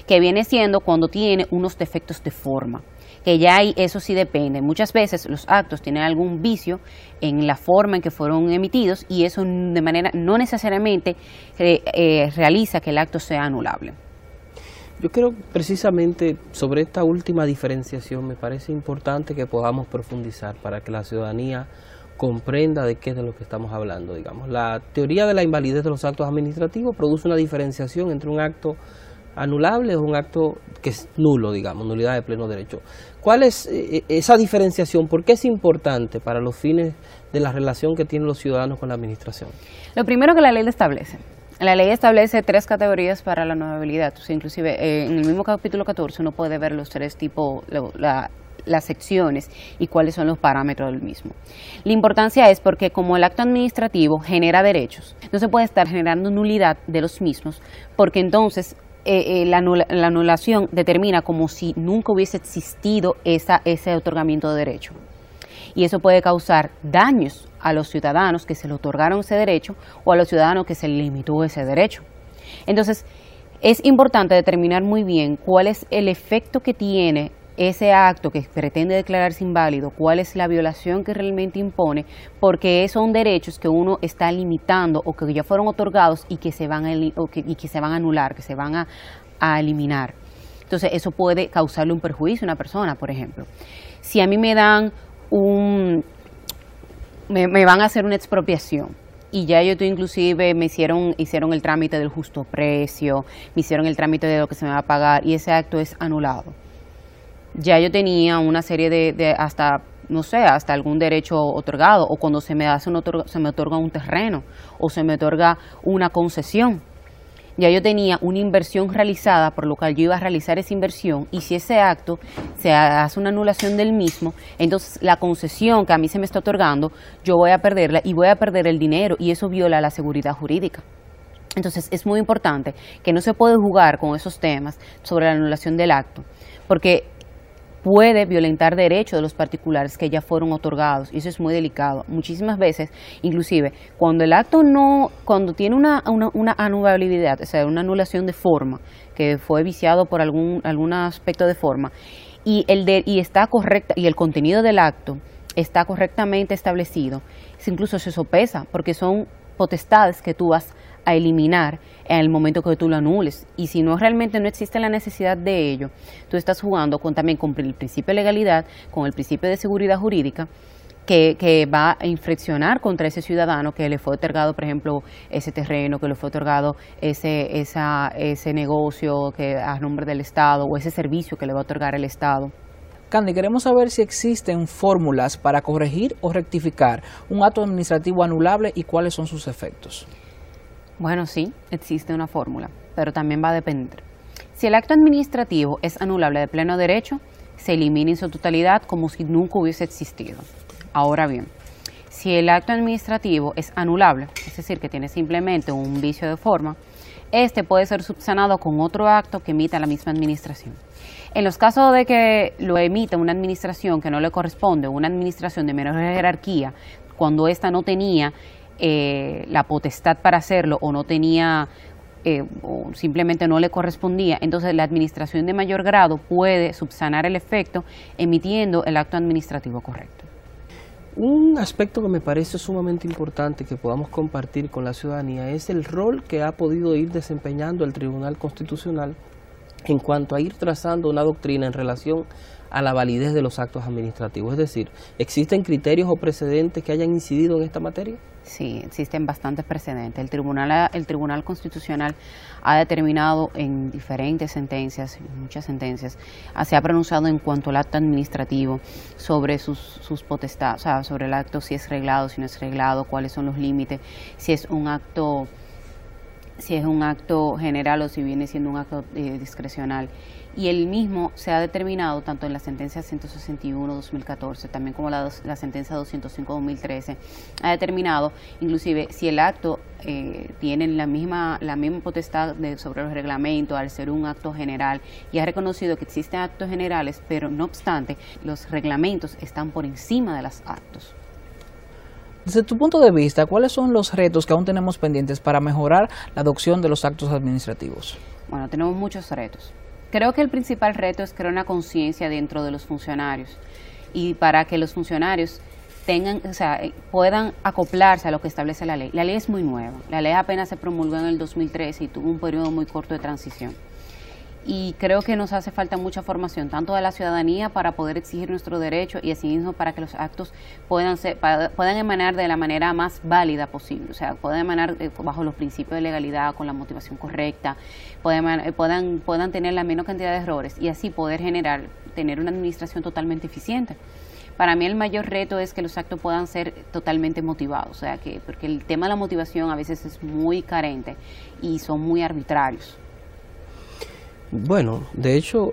[SPEAKER 15] que viene siendo cuando tiene unos defectos de forma que ya hay, eso sí depende. Muchas veces los actos tienen algún vicio en la forma en que fueron emitidos y eso de manera no necesariamente eh, realiza que el acto sea anulable.
[SPEAKER 16] Yo creo precisamente sobre esta última diferenciación me parece importante que podamos profundizar para que la ciudadanía comprenda de qué es de lo que estamos hablando, digamos. La teoría de la invalidez de los actos administrativos produce una diferenciación entre un acto anulable o un acto que es nulo, digamos, nulidad de pleno derecho. ¿Cuál es eh, esa diferenciación? ¿Por qué es importante para los fines de la relación que tienen los ciudadanos con la administración?
[SPEAKER 15] Lo primero que la ley le establece. La ley establece tres categorías para la anulabilidad. inclusive eh, en el mismo capítulo 14 uno puede ver los tres tipos, la, las secciones y cuáles son los parámetros del mismo. La importancia es porque como el acto administrativo genera derechos, no se puede estar generando nulidad de los mismos, porque entonces eh, eh, la, anulación determina como si nunca hubiese existido esa, ese otorgamiento de derecho. Y eso puede causar daños a los ciudadanos que se le otorgaron ese derecho o a los ciudadanos que se limitó ese derecho. Entonces, es importante determinar muy bien cuál es el efecto que tiene ese acto que pretende declararse inválido, cuál es la violación que realmente impone, porque son derechos que uno está limitando o que ya fueron otorgados y que se van a, y que se van a anular, que se van a, eliminar. Entonces, eso puede causarle un perjuicio a una persona, por ejemplo. Si a mí me dan un... me, van a hacer una expropiación, y ya yo inclusive me hicieron hicieron el trámite del justo precio, me hicieron el trámite de lo que se me va a pagar y ese acto es anulado ya yo tenía una serie de, hasta no sé, hasta algún derecho otorgado, o cuando se me hace un se me otorga un terreno, o se me otorga una concesión. Ya yo tenía una inversión realizada, por lo cual yo iba a realizar esa inversión, y si ese acto se hace una anulación del mismo, entonces la concesión que a mí se me está otorgando, yo voy a perderla y voy a perder el dinero, y eso viola la seguridad jurídica. Entonces es muy importante que no se puede jugar con esos temas sobre la anulación del acto, porque puede violentar derechos de los particulares que ya fueron otorgados y eso es muy delicado. Muchísimas veces, inclusive, cuando el acto no, cuando tiene una, una, anulabilidad, o sea, una anulación de forma, que fue viciado por algún, algún aspecto de forma, y el de, y está correcta, y el contenido del acto está correctamente establecido, incluso se sopesa, porque son potestades que tú vas a eliminar en el momento que tú lo anules. Y si no realmente no existe la necesidad de ello, tú estás jugando con, también con el principio de legalidad, con el principio de seguridad jurídica, que, que, va a infraccionar contra ese ciudadano que le fue otorgado, por ejemplo, ese terreno, que le fue otorgado ese, esa, ese negocio que a nombre del Estado o ese servicio que le va a otorgar el Estado.
[SPEAKER 10] Candy, queremos saber si existen fórmulas para corregir o rectificar un acto administrativo anulable y cuáles son sus efectos.
[SPEAKER 15] Bueno, sí, existe una fórmula, pero también va a depender. Si el acto administrativo es anulable de pleno derecho, se elimina en su totalidad como si nunca hubiese existido. Ahora bien, si el acto administrativo es anulable, es decir, que tiene simplemente un vicio de forma, este puede ser subsanado con otro acto que emita la misma administración. En los casos de que lo emita una administración que no le corresponde, una administración de menor jerarquía, cuando ésta no tenía eh, la potestad para hacerlo o no tenía eh, o simplemente no le correspondía, entonces la administración de mayor grado puede subsanar el efecto emitiendo el acto administrativo correcto.
[SPEAKER 16] Un aspecto que me parece sumamente importante que podamos compartir con la ciudadanía es el rol que ha podido ir desempeñando el Tribunal Constitucional en cuanto a ir trazando una doctrina en relación a la validez de los actos administrativos. Es decir, ¿existen criterios o precedentes que hayan incidido en esta materia?
[SPEAKER 15] Sí, existen bastantes precedentes. El Tribunal, el Tribunal Constitucional ha determinado en diferentes sentencias, muchas sentencias, ah, se ha pronunciado en cuanto al acto administrativo sobre sus, sus potestades, o sea, sobre el acto si es reglado, si no es reglado, cuáles son los límites, si es un acto si es un acto general o si viene siendo un acto eh, discrecional y el mismo se ha determinado tanto en la sentencia 161-2014, también como la, la sentencia 205-2013, ha determinado inclusive si el acto eh, tiene la misma, la misma potestad de, sobre los reglamentos al ser un acto general y ha reconocido que existen actos generales, pero no obstante, los reglamentos están por encima de los actos.
[SPEAKER 10] Desde tu punto de vista, ¿cuáles son los retos que aún tenemos pendientes para mejorar la adopción de los actos administrativos?
[SPEAKER 15] Bueno, tenemos muchos retos. Creo que el principal reto es crear una conciencia dentro de los funcionarios y para que los funcionarios tengan, o sea, eh, puedan acoplarse a lo que establece la ley. La ley es muy nueva. La ley apenas se promulgó en el 2013 y tuvo un periodo muy corto de transición. Y creo que nos hace falta mucha formación, tanto de la ciudadanía para poder exigir nuestro derecho y asimismo para que los actos puedan, ser, puedan emanar de la manera más válida posible, o sea, puedan emanar eh, bajo los principios de legalidad, con la motivación correcta, puedan, eh, puedan, puedan tener la menos cantidad de errores y así poder generar, tener una administración totalmente eficiente. Para mí el mayor reto es que los actos puedan ser totalmente motivados, o sea, que porque el tema de la motivación a veces es muy carente y son muy arbitrarios.
[SPEAKER 16] Bueno, de hecho,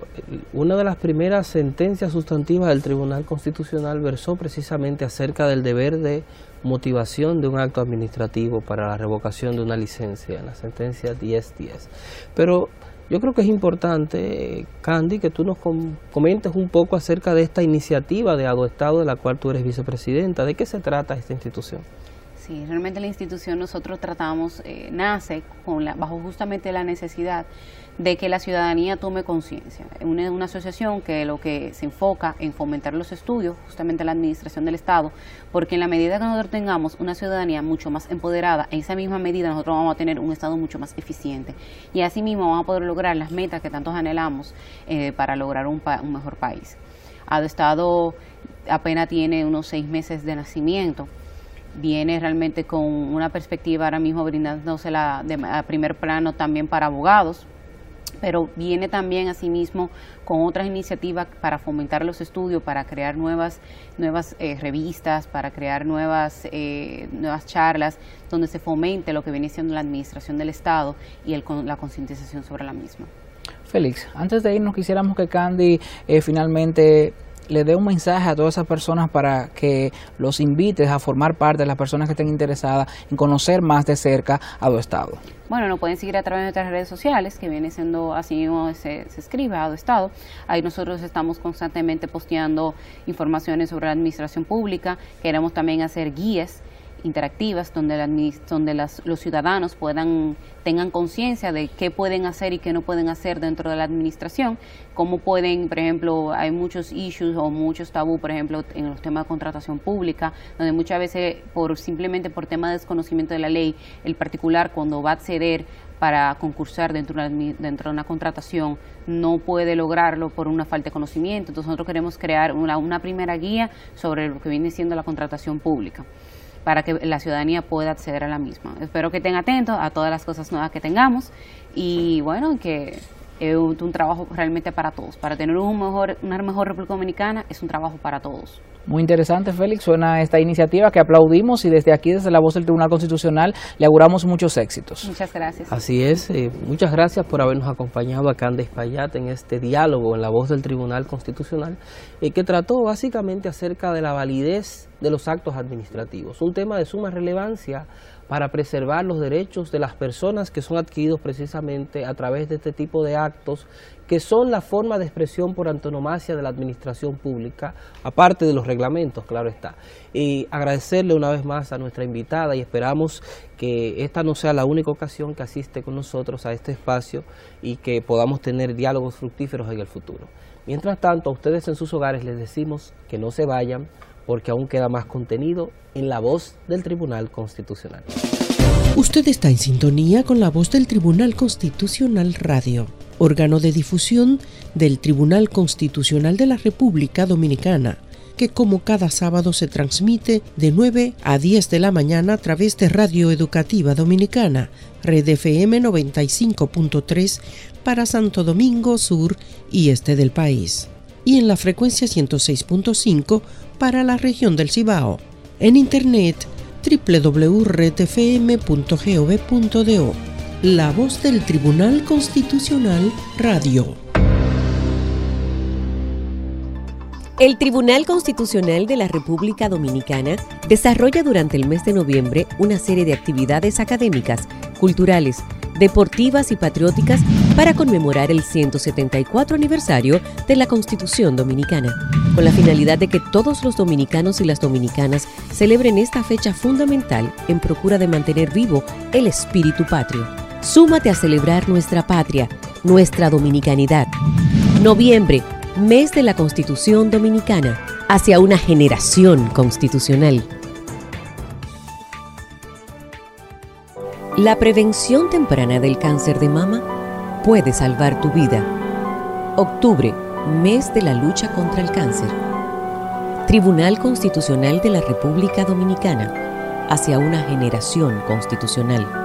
[SPEAKER 16] una de las primeras sentencias sustantivas del Tribunal Constitucional versó precisamente acerca del deber de motivación de un acto administrativo para la revocación de una licencia, en la sentencia 1010. Pero yo creo que es importante, Candy, que tú nos comentes un poco acerca de esta iniciativa de Estado de la cual tú eres vicepresidenta. ¿De qué se trata esta institución?
[SPEAKER 15] Sí, realmente la institución nosotros tratamos, eh, nace con la, bajo justamente la necesidad de que la ciudadanía tome conciencia. Una, una, asociación que lo que se enfoca en fomentar los estudios, justamente la administración del Estado, porque en la medida que nosotros tengamos una ciudadanía mucho más empoderada, en esa misma medida nosotros vamos a tener un Estado mucho más eficiente y así mismo vamos a poder lograr las metas que tantos anhelamos eh, para lograr un, un mejor país. El Estado apenas tiene unos seis meses de nacimiento viene realmente con una perspectiva ahora mismo brindándose la de, a primer plano también para abogados, pero viene también asimismo con otras iniciativas para fomentar los estudios, para crear nuevas, nuevas eh, revistas, para crear nuevas, eh, nuevas charlas donde se fomente lo que viene siendo la administración del Estado y el, la concientización sobre la misma.
[SPEAKER 10] Félix, antes de irnos quisiéramos que Candy eh, finalmente le dé un mensaje a todas esas personas para que los invites a formar parte de las personas que estén interesadas en conocer más de cerca a tu estado.
[SPEAKER 15] Bueno, nos pueden seguir a través de nuestras redes sociales, que viene siendo así mismo se, se escribe a Estado. Ahí nosotros estamos constantemente posteando informaciones sobre la administración pública. Queremos también hacer guías interactivas donde, la, donde las, los ciudadanos puedan tengan conciencia de qué pueden hacer y qué no pueden hacer dentro de la administración, cómo pueden, por ejemplo, hay muchos issues o muchos tabú, por ejemplo, en los temas de contratación pública, donde muchas veces por simplemente por tema de desconocimiento de la ley, el particular cuando va a acceder para concursar dentro de, una, dentro de una contratación no puede lograrlo por una falta de conocimiento. Entonces nosotros queremos crear una, una primera guía sobre lo que viene siendo la contratación pública para que la ciudadanía pueda acceder a la misma. Espero que estén atentos a todas las cosas nuevas que tengamos y bueno, que es un, trabajo realmente para todos. Para tener un mejor, una mejor República Dominicana es un trabajo para todos.
[SPEAKER 10] Muy interesante, Félix. Suena esta iniciativa que aplaudimos y desde aquí, desde la voz del Tribunal Constitucional, le auguramos muchos éxitos.
[SPEAKER 15] Muchas gracias.
[SPEAKER 16] Así es. Eh, muchas gracias por habernos acompañado a Candes Payat en este diálogo en la voz del Tribunal Constitucional, eh, que trató básicamente acerca de la validez de los actos administrativos. Un tema de suma relevancia para preservar los derechos de las personas que son adquiridos precisamente a través de este tipo de actos que son la forma de expresión por antonomasia de la administración pública, aparte de los reglamentos, claro está. Y agradecerle una vez más a nuestra invitada y esperamos que esta no sea la única ocasión que asiste con nosotros a este espacio y que podamos tener diálogos fructíferos en el futuro. Mientras tanto, a ustedes en sus hogares les decimos que no se vayan, porque aún queda más contenido en la voz del Tribunal Constitucional.
[SPEAKER 2] Usted está en sintonía con la voz del Tribunal Constitucional Radio, órgano de difusión del Tribunal Constitucional de la República Dominicana, que como cada sábado se transmite de 9 a 10 de la mañana a través de Radio Educativa Dominicana, Red FM 95.3 para Santo Domingo Sur y Este del país, y en la frecuencia 106.5 para la región del Cibao. En internet www.redfm.gov.do. La voz del Tribunal Constitucional Radio.
[SPEAKER 8] El Tribunal Constitucional de la República Dominicana desarrolla durante el mes de noviembre una serie de actividades académicas, culturales, deportivas y patrióticas para conmemorar el 174 aniversario de la Constitución Dominicana, con la finalidad de que todos los dominicanos y las dominicanas celebren esta fecha fundamental en procura de mantener vivo el espíritu patrio. Súmate a celebrar nuestra patria, nuestra dominicanidad. Noviembre, mes de la Constitución Dominicana, hacia una generación constitucional. La prevención temprana del cáncer de mama puede salvar tu vida. Octubre, mes de la lucha contra el cáncer. Tribunal Constitucional de la República Dominicana, hacia una generación constitucional.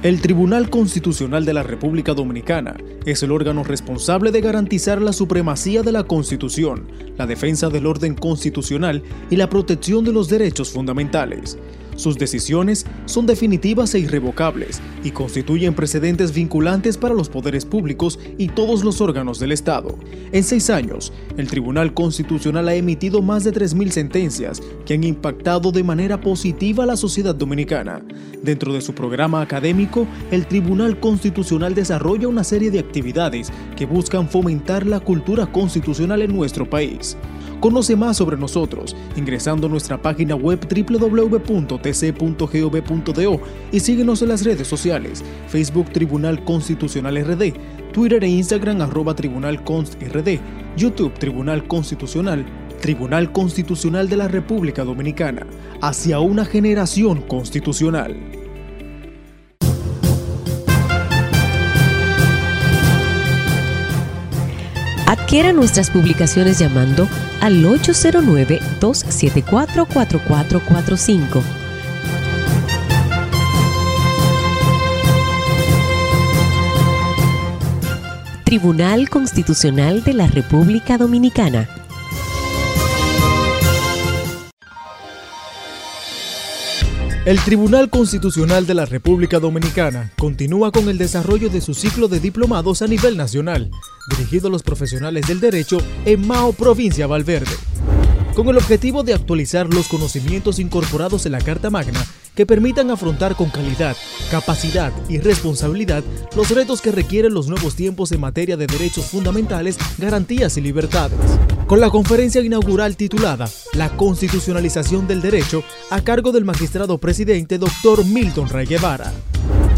[SPEAKER 4] El Tribunal Constitucional de la República Dominicana es el órgano responsable de garantizar la supremacía de la Constitución, la defensa del orden constitucional y la protección de los derechos fundamentales. Sus decisiones son definitivas e irrevocables y constituyen precedentes vinculantes para los poderes públicos y todos los órganos del Estado. En seis años, el Tribunal Constitucional ha emitido más de 3.000 sentencias que han impactado de manera positiva a la sociedad dominicana. Dentro de su programa académico, el Tribunal Constitucional desarrolla una serie de actividades que buscan fomentar la cultura constitucional en nuestro país. Conoce más sobre nosotros ingresando a nuestra página web www.tc.gov.do y síguenos en las redes sociales, Facebook Tribunal Constitucional RD, Twitter e Instagram arroba Tribunal Const RD, YouTube Tribunal Constitucional, Tribunal Constitucional de la República Dominicana, hacia una generación constitucional.
[SPEAKER 8] Adquiera nuestras publicaciones llamando al 809-274-4445. Tribunal Constitucional de la República Dominicana.
[SPEAKER 4] El Tribunal Constitucional de la República Dominicana continúa con el desarrollo de su ciclo de diplomados a nivel nacional, dirigido a los profesionales del derecho en Mao, provincia Valverde. Con el objetivo de actualizar los conocimientos incorporados en la Carta Magna que permitan afrontar con calidad, capacidad y responsabilidad los retos que requieren los nuevos tiempos en materia de derechos fundamentales, garantías y libertades. Con la conferencia inaugural titulada La constitucionalización del derecho a cargo del magistrado presidente Dr. Milton Rey Guevara.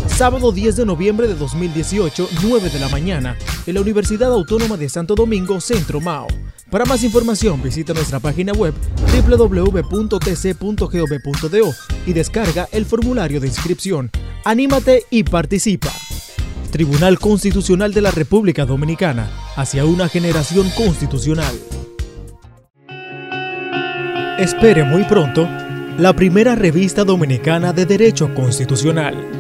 [SPEAKER 4] Sábado 10 de noviembre de 2018, 9 de la mañana, en la Universidad Autónoma de Santo Domingo, Centro Mao. Para más información visita nuestra página web www.tc.gov.do y descarga el formulario de inscripción. Anímate y participa. Tribunal Constitucional de la República Dominicana, hacia una generación constitucional. Espere muy pronto la primera revista dominicana de Derecho Constitucional.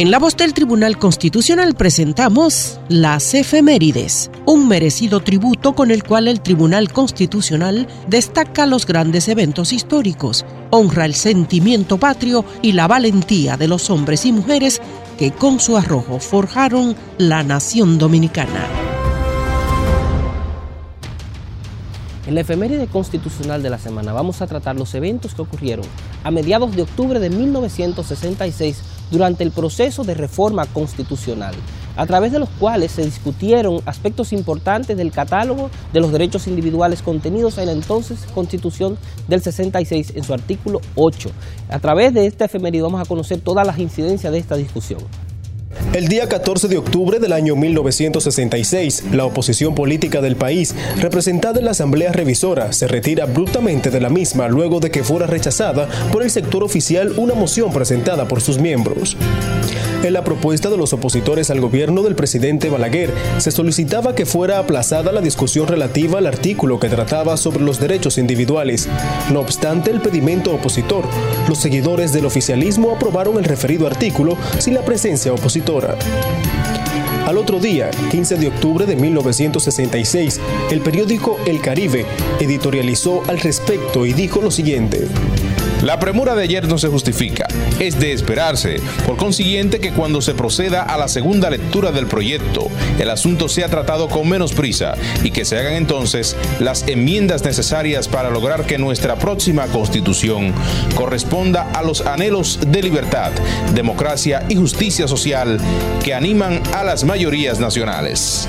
[SPEAKER 2] En la voz del Tribunal Constitucional presentamos Las Efemérides, un merecido tributo con el cual el Tribunal Constitucional destaca los grandes eventos históricos, honra el sentimiento patrio y la valentía de los hombres y mujeres que con su arrojo forjaron la nación dominicana.
[SPEAKER 16] En la efeméride constitucional de la semana vamos a tratar los eventos que ocurrieron a mediados de octubre de 1966 durante el proceso de reforma constitucional, a través de los cuales se discutieron aspectos importantes del catálogo de los derechos individuales contenidos en la entonces Constitución del 66 en su artículo 8. A través de esta efeméride vamos a conocer todas las incidencias de esta discusión.
[SPEAKER 17] El día 14 de octubre del año 1966, la oposición política del país, representada en la Asamblea Revisora, se retira abruptamente de la misma luego de que fuera rechazada por el sector oficial una moción presentada por sus miembros. En la propuesta de los opositores al gobierno del presidente Balaguer, se solicitaba que fuera aplazada la discusión relativa al artículo que trataba sobre los derechos individuales. No obstante el pedimento opositor, los seguidores del oficialismo aprobaron el referido artículo sin la presencia opositora. Al otro día, 15 de octubre de 1966, el periódico El Caribe editorializó al respecto y dijo lo siguiente.
[SPEAKER 18] La premura de ayer no se justifica, es de esperarse. Por consiguiente que cuando se proceda a la segunda lectura del proyecto, el asunto sea tratado con menos prisa y que se hagan entonces las enmiendas necesarias para lograr que nuestra próxima constitución corresponda a los anhelos de libertad, democracia y justicia social que animan a las mayorías nacionales.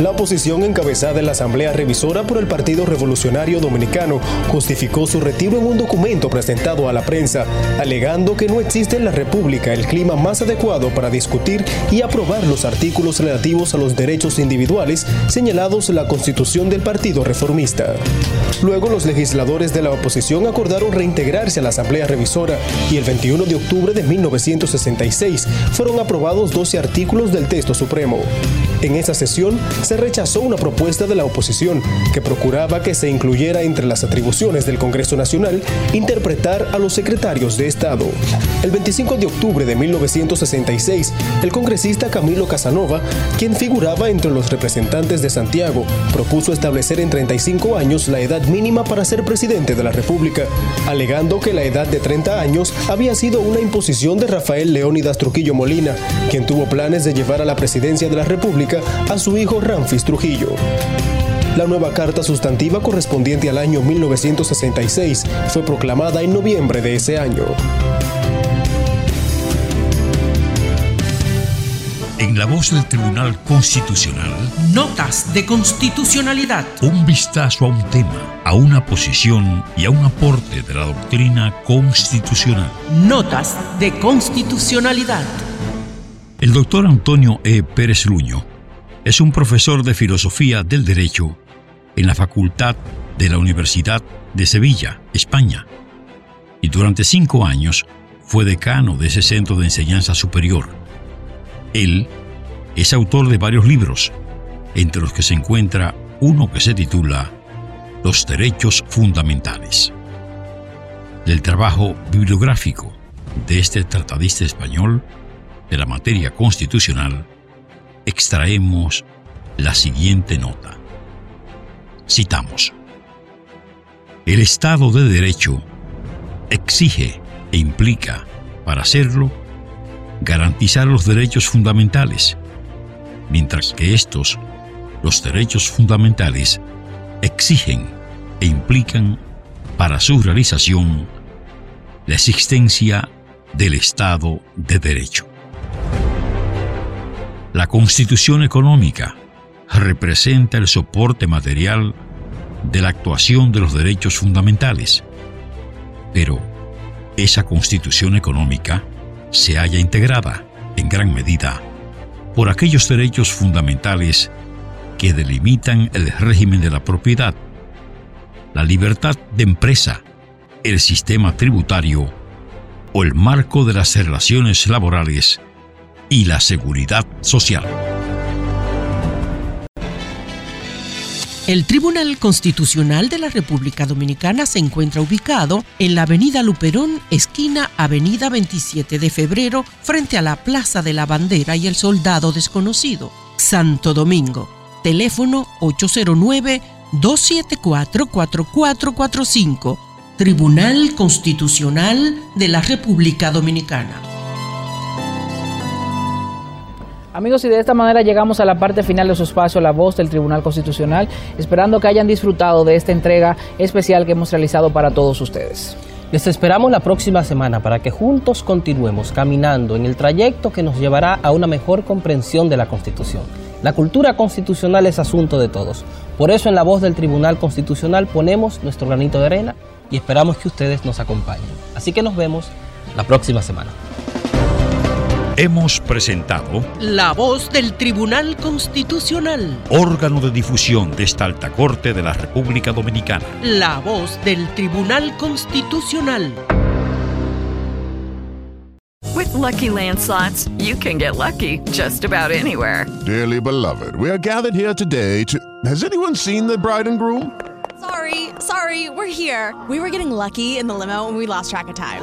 [SPEAKER 17] La oposición encabezada en la Asamblea Revisora por el Partido Revolucionario Dominicano justificó su retiro en un documento presentado a la prensa, alegando que no existe en la República el clima más adecuado para discutir y aprobar los artículos relativos a los derechos individuales señalados en la Constitución del Partido Reformista. Luego los legisladores de la oposición acordaron reintegrarse a la Asamblea Revisora y el 21 de octubre de 1966 fueron aprobados 12 artículos del texto supremo. En esa sesión se rechazó una propuesta de la oposición que procuraba que se incluyera entre las atribuciones del Congreso Nacional interpretar a los secretarios de Estado. El 25 de octubre de 1966, el congresista Camilo Casanova, quien figuraba entre los representantes de Santiago, propuso establecer en 35 años la edad mínima para ser presidente de la República, alegando que la edad de 30 años había sido una imposición de Rafael Leónidas Trujillo Molina, quien tuvo planes de llevar a la presidencia de la República a su hijo Ramfis Trujillo. La nueva carta sustantiva correspondiente al año 1966 fue proclamada en noviembre de ese año.
[SPEAKER 1] En la voz del Tribunal Constitucional,
[SPEAKER 2] Notas de constitucionalidad.
[SPEAKER 1] un vistazo a un tema, a una posición y a un aporte de la doctrina constitucional.
[SPEAKER 2] Notas de constitucionalidad.
[SPEAKER 1] El doctor Antonio E. Pérez Luño es un profesor de filosofía del derecho en la Facultad de la Universidad de Sevilla, España, y durante cinco años fue decano de ese centro de enseñanza superior. Él es autor de varios libros, entre los que se encuentra uno que se titula Los Derechos Fundamentales. Del trabajo bibliográfico de este tratadista español de la materia constitucional, extraemos la siguiente nota. Citamos. El Estado de Derecho exige e implica, para hacerlo, garantizar los derechos fundamentales, mientras que estos, los derechos fundamentales, exigen e implican para su realización la existencia del Estado de Derecho. La Constitución Económica representa el soporte material de la actuación de los derechos fundamentales, pero esa Constitución Económica se halla integrada, en gran medida, por aquellos derechos fundamentales que delimitan el régimen de la propiedad, la libertad de empresa, el sistema tributario o el marco de las relaciones laborales y la seguridad social.
[SPEAKER 2] El Tribunal Constitucional de la República Dominicana se encuentra ubicado en la Avenida Luperón, esquina Avenida 27 de Febrero, frente a la Plaza de la Bandera y el Soldado Desconocido, Santo Domingo. Teléfono 809-274-4445. Tribunal Constitucional de la República Dominicana.
[SPEAKER 10] Amigos, y de esta manera llegamos a la parte final de su espacio La Voz del Tribunal Constitucional, esperando que hayan disfrutado de esta entrega especial que hemos realizado para todos ustedes.
[SPEAKER 16] Les esperamos la próxima semana para que juntos continuemos caminando en el trayecto que nos llevará a una mejor comprensión de la Constitución. La cultura constitucional es asunto de todos. Por eso en la voz del Tribunal Constitucional ponemos nuestro granito de arena y esperamos que ustedes nos acompañen. Así que nos vemos la próxima semana.
[SPEAKER 1] Hemos presentado
[SPEAKER 2] La voz del Tribunal Constitucional.
[SPEAKER 1] órgano de difusión de esta alta corte de la República Dominicana.
[SPEAKER 2] La voz del Tribunal Constitucional.
[SPEAKER 9] With Lucky Land slots, you can get lucky just about anywhere.
[SPEAKER 19] Dearly beloved, we are gathered here today to. Has anyone seen the bride and groom?
[SPEAKER 20] Sorry, sorry, we're here. We were getting lucky in the limo and we lost track of time.